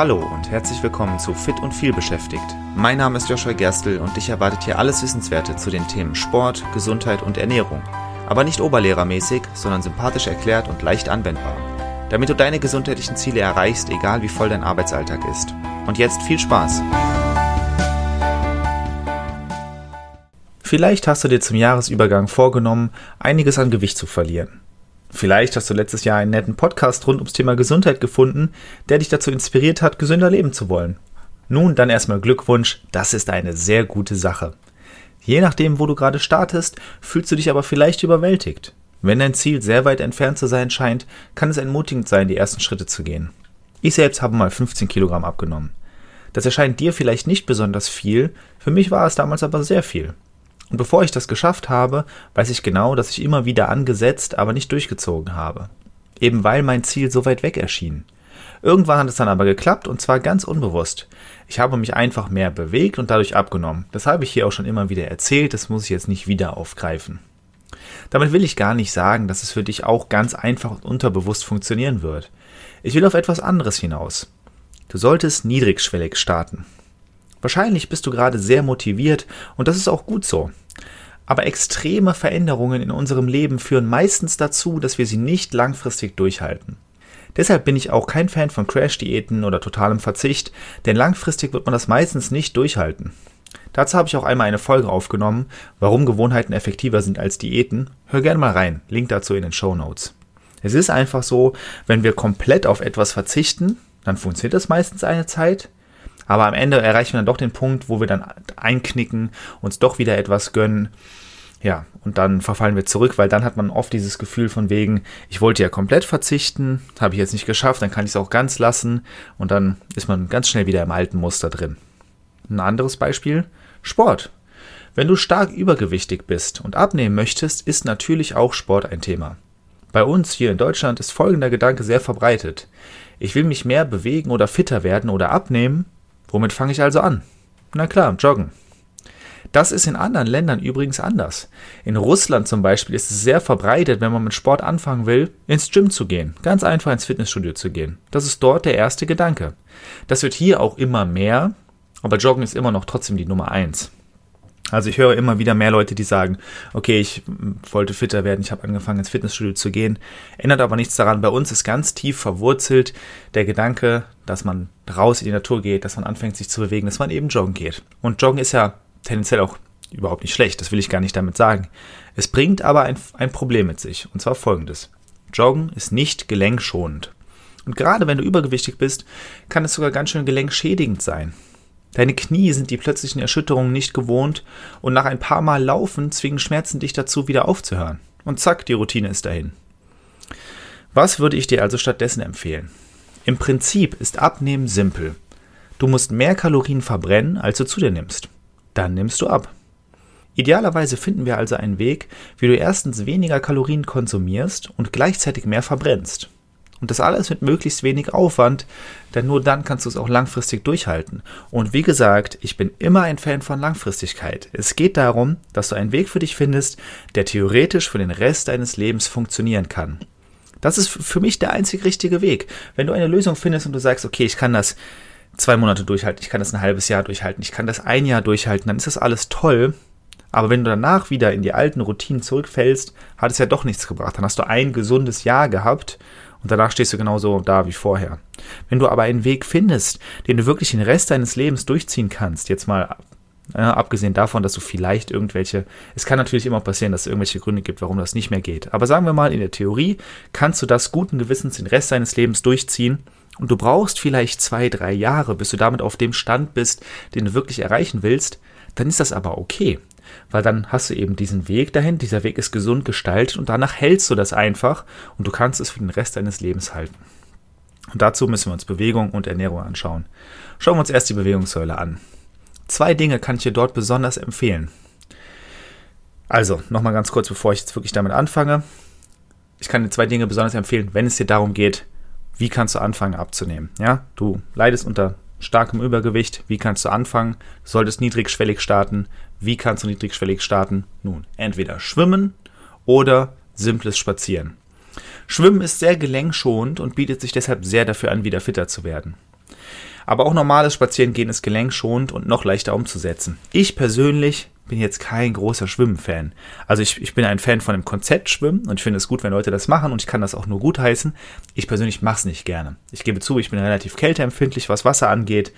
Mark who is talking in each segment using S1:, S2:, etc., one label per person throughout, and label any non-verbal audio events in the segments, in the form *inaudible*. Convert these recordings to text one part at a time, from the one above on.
S1: Hallo und herzlich willkommen zu Fit und viel beschäftigt. Mein Name ist Joshua Gerstl und dich erwartet hier alles Wissenswerte zu den Themen Sport, Gesundheit und Ernährung. Aber nicht oberlehrermäßig, sondern sympathisch erklärt und leicht anwendbar. Damit du deine gesundheitlichen Ziele erreichst, egal wie voll dein Arbeitsalltag ist. Und jetzt viel Spaß! Vielleicht hast du dir zum Jahresübergang vorgenommen, einiges an Gewicht zu verlieren. Vielleicht hast du letztes Jahr einen netten Podcast rund ums Thema Gesundheit gefunden, der dich dazu inspiriert hat, gesünder leben zu wollen. Nun dann erstmal Glückwunsch, das ist eine sehr gute Sache. Je nachdem, wo du gerade startest, fühlst du dich aber vielleicht überwältigt. Wenn dein Ziel sehr weit entfernt zu sein scheint, kann es entmutigend sein, die ersten Schritte zu gehen. Ich selbst habe mal 15 Kilogramm abgenommen. Das erscheint dir vielleicht nicht besonders viel, für mich war es damals aber sehr viel. Und bevor ich das geschafft habe, weiß ich genau, dass ich immer wieder angesetzt, aber nicht durchgezogen habe. Eben weil mein Ziel so weit weg erschien. Irgendwann hat es dann aber geklappt und zwar ganz unbewusst. Ich habe mich einfach mehr bewegt und dadurch abgenommen. Das habe ich hier auch schon immer wieder erzählt, das muss ich jetzt nicht wieder aufgreifen. Damit will ich gar nicht sagen, dass es für dich auch ganz einfach und unterbewusst funktionieren wird. Ich will auf etwas anderes hinaus. Du solltest niedrigschwellig starten. Wahrscheinlich bist du gerade sehr motiviert und das ist auch gut so. Aber extreme Veränderungen in unserem Leben führen meistens dazu, dass wir sie nicht langfristig durchhalten. Deshalb bin ich auch kein Fan von Crash-Diäten oder totalem Verzicht, denn langfristig wird man das meistens nicht durchhalten. Dazu habe ich auch einmal eine Folge aufgenommen, warum Gewohnheiten effektiver sind als Diäten. Hör gerne mal rein, Link dazu in den Show Notes. Es ist einfach so, wenn wir komplett auf etwas verzichten, dann funktioniert das meistens eine Zeit, aber am Ende erreichen wir dann doch den Punkt, wo wir dann einknicken, uns doch wieder etwas gönnen. Ja, und dann verfallen wir zurück, weil dann hat man oft dieses Gefühl von wegen, ich wollte ja komplett verzichten, habe ich jetzt nicht geschafft, dann kann ich es auch ganz lassen und dann ist man ganz schnell wieder im alten Muster drin. Ein anderes Beispiel, Sport. Wenn du stark übergewichtig bist und abnehmen möchtest, ist natürlich auch Sport ein Thema. Bei uns hier in Deutschland ist folgender Gedanke sehr verbreitet. Ich will mich mehr bewegen oder fitter werden oder abnehmen, Womit fange ich also an? Na klar, joggen. Das ist in anderen Ländern übrigens anders. In Russland zum Beispiel ist es sehr verbreitet, wenn man mit Sport anfangen will, ins Gym zu gehen. Ganz einfach ins Fitnessstudio zu gehen. Das ist dort der erste Gedanke. Das wird hier auch immer mehr, aber Joggen ist immer noch trotzdem die Nummer eins. Also ich höre immer wieder mehr Leute, die sagen, okay, ich wollte fitter werden, ich habe angefangen ins Fitnessstudio zu gehen. Ändert aber nichts daran. Bei uns ist ganz tief verwurzelt der Gedanke, dass man raus in die Natur geht, dass man anfängt sich zu bewegen, dass man eben joggen geht. Und joggen ist ja tendenziell auch überhaupt nicht schlecht, das will ich gar nicht damit sagen. Es bringt aber ein, ein Problem mit sich, und zwar folgendes. Joggen ist nicht gelenkschonend. Und gerade wenn du übergewichtig bist, kann es sogar ganz schön gelenkschädigend sein. Deine Knie sind die plötzlichen Erschütterungen nicht gewohnt und nach ein paar Mal Laufen zwingen Schmerzen dich dazu, wieder aufzuhören. Und zack, die Routine ist dahin. Was würde ich dir also stattdessen empfehlen? Im Prinzip ist Abnehmen simpel. Du musst mehr Kalorien verbrennen, als du zu dir nimmst. Dann nimmst du ab. Idealerweise finden wir also einen Weg, wie du erstens weniger Kalorien konsumierst und gleichzeitig mehr verbrennst. Und das alles mit möglichst wenig Aufwand, denn nur dann kannst du es auch langfristig durchhalten. Und wie gesagt, ich bin immer ein Fan von Langfristigkeit. Es geht darum, dass du einen Weg für dich findest, der theoretisch für den Rest deines Lebens funktionieren kann. Das ist für mich der einzig richtige Weg. Wenn du eine Lösung findest und du sagst, okay, ich kann das zwei Monate durchhalten, ich kann das ein halbes Jahr durchhalten, ich kann das ein Jahr durchhalten, dann ist das alles toll. Aber wenn du danach wieder in die alten Routinen zurückfällst, hat es ja doch nichts gebracht. Dann hast du ein gesundes Jahr gehabt und danach stehst du genauso da wie vorher. Wenn du aber einen Weg findest, den du wirklich den Rest deines Lebens durchziehen kannst, jetzt mal äh, abgesehen davon, dass du vielleicht irgendwelche, es kann natürlich immer passieren, dass es irgendwelche Gründe gibt, warum das nicht mehr geht. Aber sagen wir mal, in der Theorie kannst du das guten Gewissens den Rest deines Lebens durchziehen und du brauchst vielleicht zwei, drei Jahre, bis du damit auf dem Stand bist, den du wirklich erreichen willst, dann ist das aber okay weil dann hast du eben diesen Weg dahin, dieser Weg ist gesund gestaltet und danach hältst du das einfach und du kannst es für den Rest deines Lebens halten. Und dazu müssen wir uns Bewegung und Ernährung anschauen. Schauen wir uns erst die Bewegungssäule an. Zwei Dinge kann ich dir dort besonders empfehlen. Also, nochmal ganz kurz, bevor ich jetzt wirklich damit anfange. Ich kann dir zwei Dinge besonders empfehlen, wenn es dir darum geht, wie kannst du anfangen abzunehmen. Ja, du leidest unter starkem Übergewicht. Wie kannst du anfangen? Solltest niedrigschwellig starten. Wie kannst du niedrigschwellig starten? Nun, entweder schwimmen oder simples Spazieren. Schwimmen ist sehr gelenkschonend und bietet sich deshalb sehr dafür an, wieder fitter zu werden. Aber auch normales Spazierengehen ist gelenkschonend und noch leichter umzusetzen. Ich persönlich bin jetzt kein großer Schwimmen-Fan. Also ich, ich bin ein Fan von dem Konzept Schwimmen und ich finde es gut, wenn Leute das machen und ich kann das auch nur gut heißen. Ich persönlich mache es nicht gerne. Ich gebe zu, ich bin relativ kälteempfindlich, was Wasser angeht.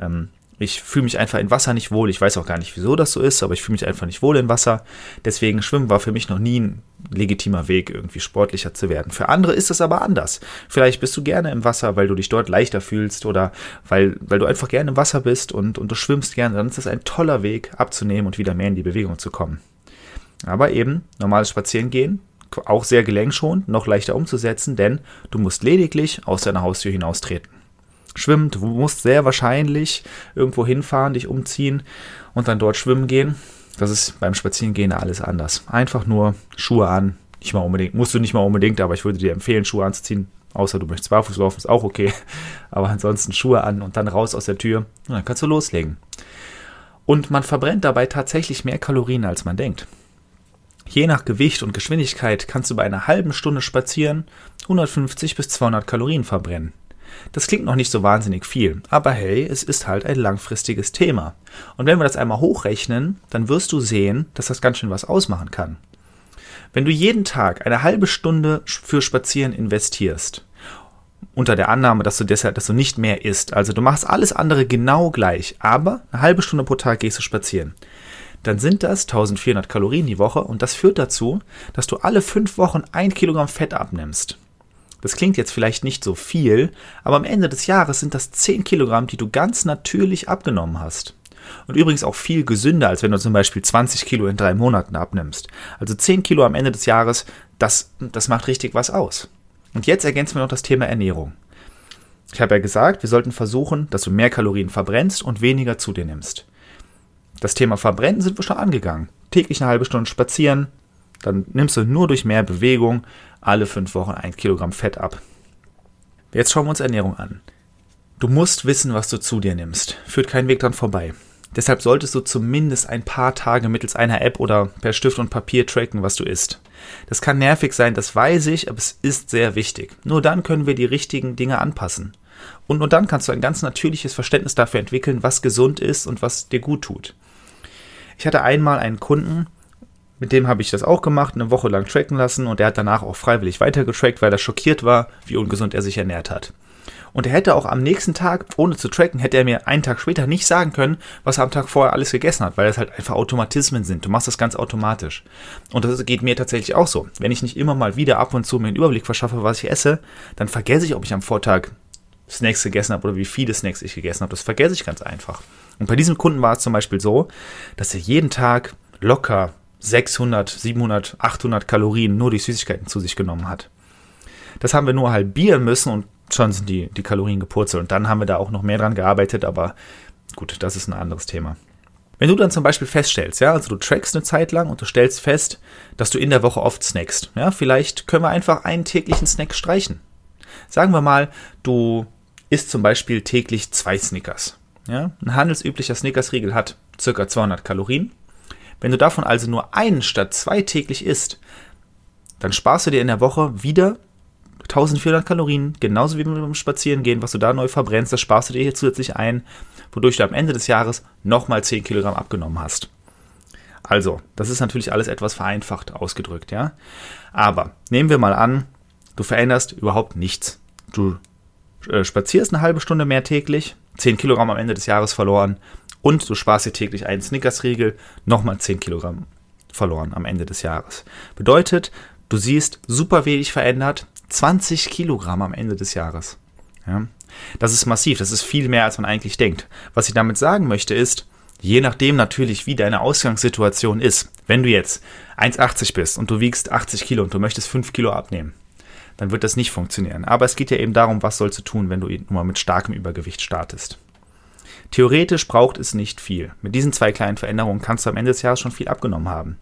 S1: Ähm, ich fühle mich einfach in Wasser nicht wohl. Ich weiß auch gar nicht, wieso das so ist, aber ich fühle mich einfach nicht wohl in Wasser. Deswegen Schwimmen war für mich noch nie ein legitimer Weg, irgendwie sportlicher zu werden. Für andere ist es aber anders. Vielleicht bist du gerne im Wasser, weil du dich dort leichter fühlst oder weil, weil du einfach gerne im Wasser bist und, und du schwimmst gerne. Dann ist das ein toller Weg, abzunehmen und wieder mehr in die Bewegung zu kommen. Aber eben normales Spazierengehen, auch sehr gelenkschonend, noch leichter umzusetzen, denn du musst lediglich aus deiner Haustür hinaustreten schwimmen. Du musst sehr wahrscheinlich irgendwo hinfahren, dich umziehen und dann dort schwimmen gehen. Das ist beim Spazierengehen alles anders. Einfach nur Schuhe an. Nicht mal unbedingt, musst du nicht mal unbedingt, aber ich würde dir empfehlen, Schuhe anzuziehen. Außer du möchtest barfuß laufen, ist auch okay. *laughs* Aber ansonsten Schuhe an und dann raus aus der Tür. Und dann kannst du loslegen. Und man verbrennt dabei tatsächlich mehr Kalorien, als man denkt. Je nach Gewicht und Geschwindigkeit kannst du bei einer halben Stunde spazieren 150 bis 200 Kalorien verbrennen. Das klingt noch nicht so wahnsinnig viel, aber hey, es ist halt ein langfristiges Thema. Und wenn wir das einmal hochrechnen, dann wirst du sehen, dass das ganz schön was ausmachen kann. Wenn du jeden Tag eine halbe Stunde für Spazieren investierst, unter der Annahme, dass du deshalb, dass du nicht mehr isst, also du machst alles andere genau gleich, aber eine halbe Stunde pro Tag gehst du spazieren, dann sind das 1400 Kalorien die Woche und das führt dazu, dass du alle fünf Wochen ein Kilogramm Fett abnimmst. Das klingt jetzt vielleicht nicht so viel, aber am Ende des Jahres sind das 10 Kilogramm, die du ganz natürlich abgenommen hast. Und übrigens auch viel gesünder, als wenn du zum Beispiel 20 Kilo in drei Monaten abnimmst. Also 10 Kilo am Ende des Jahres, das, das macht richtig was aus. Und jetzt ergänzen wir noch das Thema Ernährung. Ich habe ja gesagt, wir sollten versuchen, dass du mehr Kalorien verbrennst und weniger zu dir nimmst. Das Thema Verbrennen sind wir schon angegangen. Täglich eine halbe Stunde spazieren, dann nimmst du nur durch mehr Bewegung alle fünf Wochen ein Kilogramm Fett ab. Jetzt schauen wir uns Ernährung an. Du musst wissen, was du zu dir nimmst. Führt kein Weg dran vorbei. Deshalb solltest du zumindest ein paar Tage mittels einer App oder per Stift und Papier tracken, was du isst. Das kann nervig sein, das weiß ich, aber es ist sehr wichtig. Nur dann können wir die richtigen Dinge anpassen. Und nur dann kannst du ein ganz natürliches Verständnis dafür entwickeln, was gesund ist und was dir gut tut. Ich hatte einmal einen Kunden, mit dem habe ich das auch gemacht, eine Woche lang tracken lassen und er hat danach auch freiwillig weitergetrackt, weil er schockiert war, wie ungesund er sich ernährt hat. Und er hätte auch am nächsten Tag, ohne zu tracken, hätte er mir einen Tag später nicht sagen können, was er am Tag vorher alles gegessen hat, weil das halt einfach Automatismen sind. Du machst das ganz automatisch. Und das geht mir tatsächlich auch so. Wenn ich nicht immer mal wieder ab und zu mir einen Überblick verschaffe, was ich esse, dann vergesse ich, ob ich am Vortag Snacks gegessen habe oder wie viele Snacks ich gegessen habe. Das vergesse ich ganz einfach. Und bei diesem Kunden war es zum Beispiel so, dass er jeden Tag locker 600, 700, 800 Kalorien nur durch Süßigkeiten zu sich genommen hat. Das haben wir nur halbieren müssen und schon sind die, die Kalorien gepurzelt. Und dann haben wir da auch noch mehr dran gearbeitet, aber gut, das ist ein anderes Thema. Wenn du dann zum Beispiel feststellst, ja, also du trackst eine Zeit lang und du stellst fest, dass du in der Woche oft snackst, ja, vielleicht können wir einfach einen täglichen Snack streichen. Sagen wir mal, du isst zum Beispiel täglich zwei Snickers. Ja, ein handelsüblicher Snickers-Riegel hat ca. 200 Kalorien. Wenn du davon also nur einen statt zwei täglich isst, dann sparst du dir in der Woche wieder 1400 Kalorien, genauso wie beim Spazierengehen, was du da neu verbrennst, das sparst du dir hier zusätzlich ein, wodurch du am Ende des Jahres nochmal 10 Kilogramm abgenommen hast. Also, das ist natürlich alles etwas vereinfacht ausgedrückt, ja. Aber nehmen wir mal an, du veränderst überhaupt nichts. Du äh, spazierst eine halbe Stunde mehr täglich, 10 Kilogramm am Ende des Jahres verloren und du sparst dir täglich einen Snickers-Riegel, nochmal 10 Kilogramm verloren am Ende des Jahres. Bedeutet, du siehst super wenig verändert, 20 Kilogramm am Ende des Jahres. Ja? Das ist massiv, das ist viel mehr, als man eigentlich denkt. Was ich damit sagen möchte ist, je nachdem natürlich, wie deine Ausgangssituation ist, wenn du jetzt 1,80 bist und du wiegst 80 Kilo und du möchtest 5 Kilo abnehmen, dann wird das nicht funktionieren. Aber es geht ja eben darum, was sollst du tun, wenn du mal mit starkem Übergewicht startest. Theoretisch braucht es nicht viel. Mit diesen zwei kleinen Veränderungen kannst du am Ende des Jahres schon viel abgenommen haben.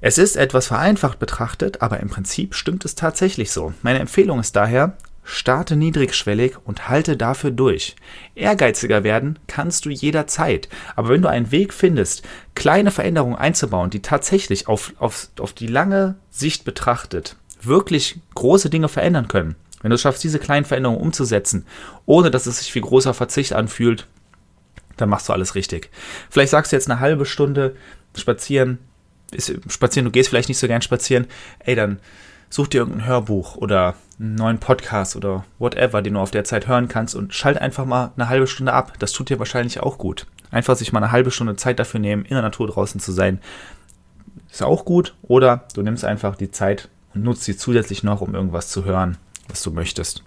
S1: Es ist etwas vereinfacht betrachtet, aber im Prinzip stimmt es tatsächlich so. Meine Empfehlung ist daher, starte niedrigschwellig und halte dafür durch. Ehrgeiziger werden kannst du jederzeit, aber wenn du einen Weg findest, kleine Veränderungen einzubauen, die tatsächlich auf, auf, auf die lange Sicht betrachtet wirklich große Dinge verändern können, Wenn du es schaffst, diese kleinen Veränderungen umzusetzen, ohne dass es sich wie großer Verzicht anfühlt, dann machst du alles richtig. Vielleicht sagst du jetzt eine halbe Stunde spazieren, ist, spazieren, du gehst vielleicht nicht so gern spazieren, ey, dann such dir irgendein Hörbuch oder einen neuen Podcast oder whatever, den du auf der Zeit hören kannst und schalt einfach mal eine halbe Stunde ab. Das tut dir wahrscheinlich auch gut. Einfach sich mal eine halbe Stunde Zeit dafür nehmen, in der Natur draußen zu sein, ist auch gut. Oder du nimmst einfach die Zeit und nutzt sie zusätzlich noch, um irgendwas zu hören, was du möchtest.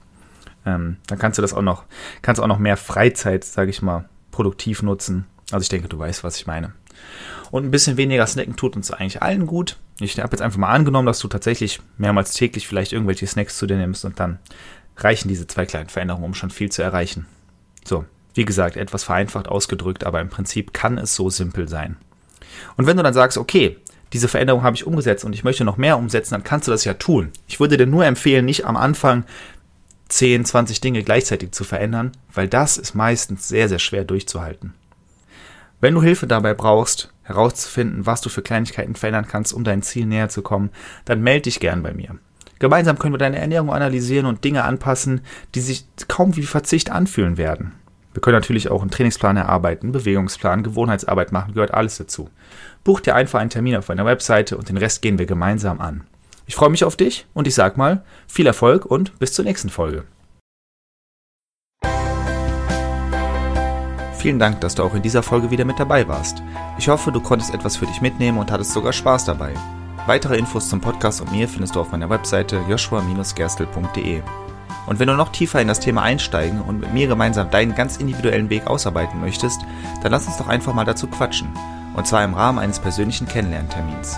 S1: Ähm, dann kannst du das auch noch, kannst auch noch mehr Freizeit, sage ich mal, produktiv nutzen. Also ich denke, du weißt, was ich meine. Und ein bisschen weniger snacken tut uns eigentlich allen gut. Ich habe jetzt einfach mal angenommen, dass du tatsächlich mehrmals täglich vielleicht irgendwelche Snacks zu dir nimmst und dann reichen diese zwei kleinen Veränderungen, um schon viel zu erreichen. So, wie gesagt, etwas vereinfacht ausgedrückt, aber im Prinzip kann es so simpel sein. Und wenn du dann sagst, okay, diese Veränderung habe ich umgesetzt und ich möchte noch mehr umsetzen, dann kannst du das ja tun. Ich würde dir nur empfehlen, nicht am Anfang 10, 20 Dinge gleichzeitig zu verändern, weil das ist meistens sehr, sehr schwer durchzuhalten. Wenn du Hilfe dabei brauchst, herauszufinden, was du für Kleinigkeiten verändern kannst, um dein Ziel näher zu kommen, dann melde dich gern bei mir. Gemeinsam können wir deine Ernährung analysieren und Dinge anpassen, die sich kaum wie Verzicht anfühlen werden. Wir können natürlich auch einen Trainingsplan erarbeiten, Bewegungsplan, Gewohnheitsarbeit machen, gehört alles dazu. Buch dir einfach einen Termin auf meiner Webseite und den Rest gehen wir gemeinsam an. Ich freue mich auf dich und ich sag mal, viel Erfolg und bis zur nächsten Folge. Vielen Dank, dass du auch in dieser Folge wieder mit dabei warst. Ich hoffe, du konntest etwas für dich mitnehmen und hattest sogar Spaß dabei. Weitere Infos zum Podcast und mir findest du auf meiner Webseite joshua-gerstel.de. Und wenn du noch tiefer in das Thema einsteigen und mit mir gemeinsam deinen ganz individuellen Weg ausarbeiten möchtest, dann lass uns doch einfach mal dazu quatschen. Und zwar im Rahmen eines persönlichen Kennenlerntermins.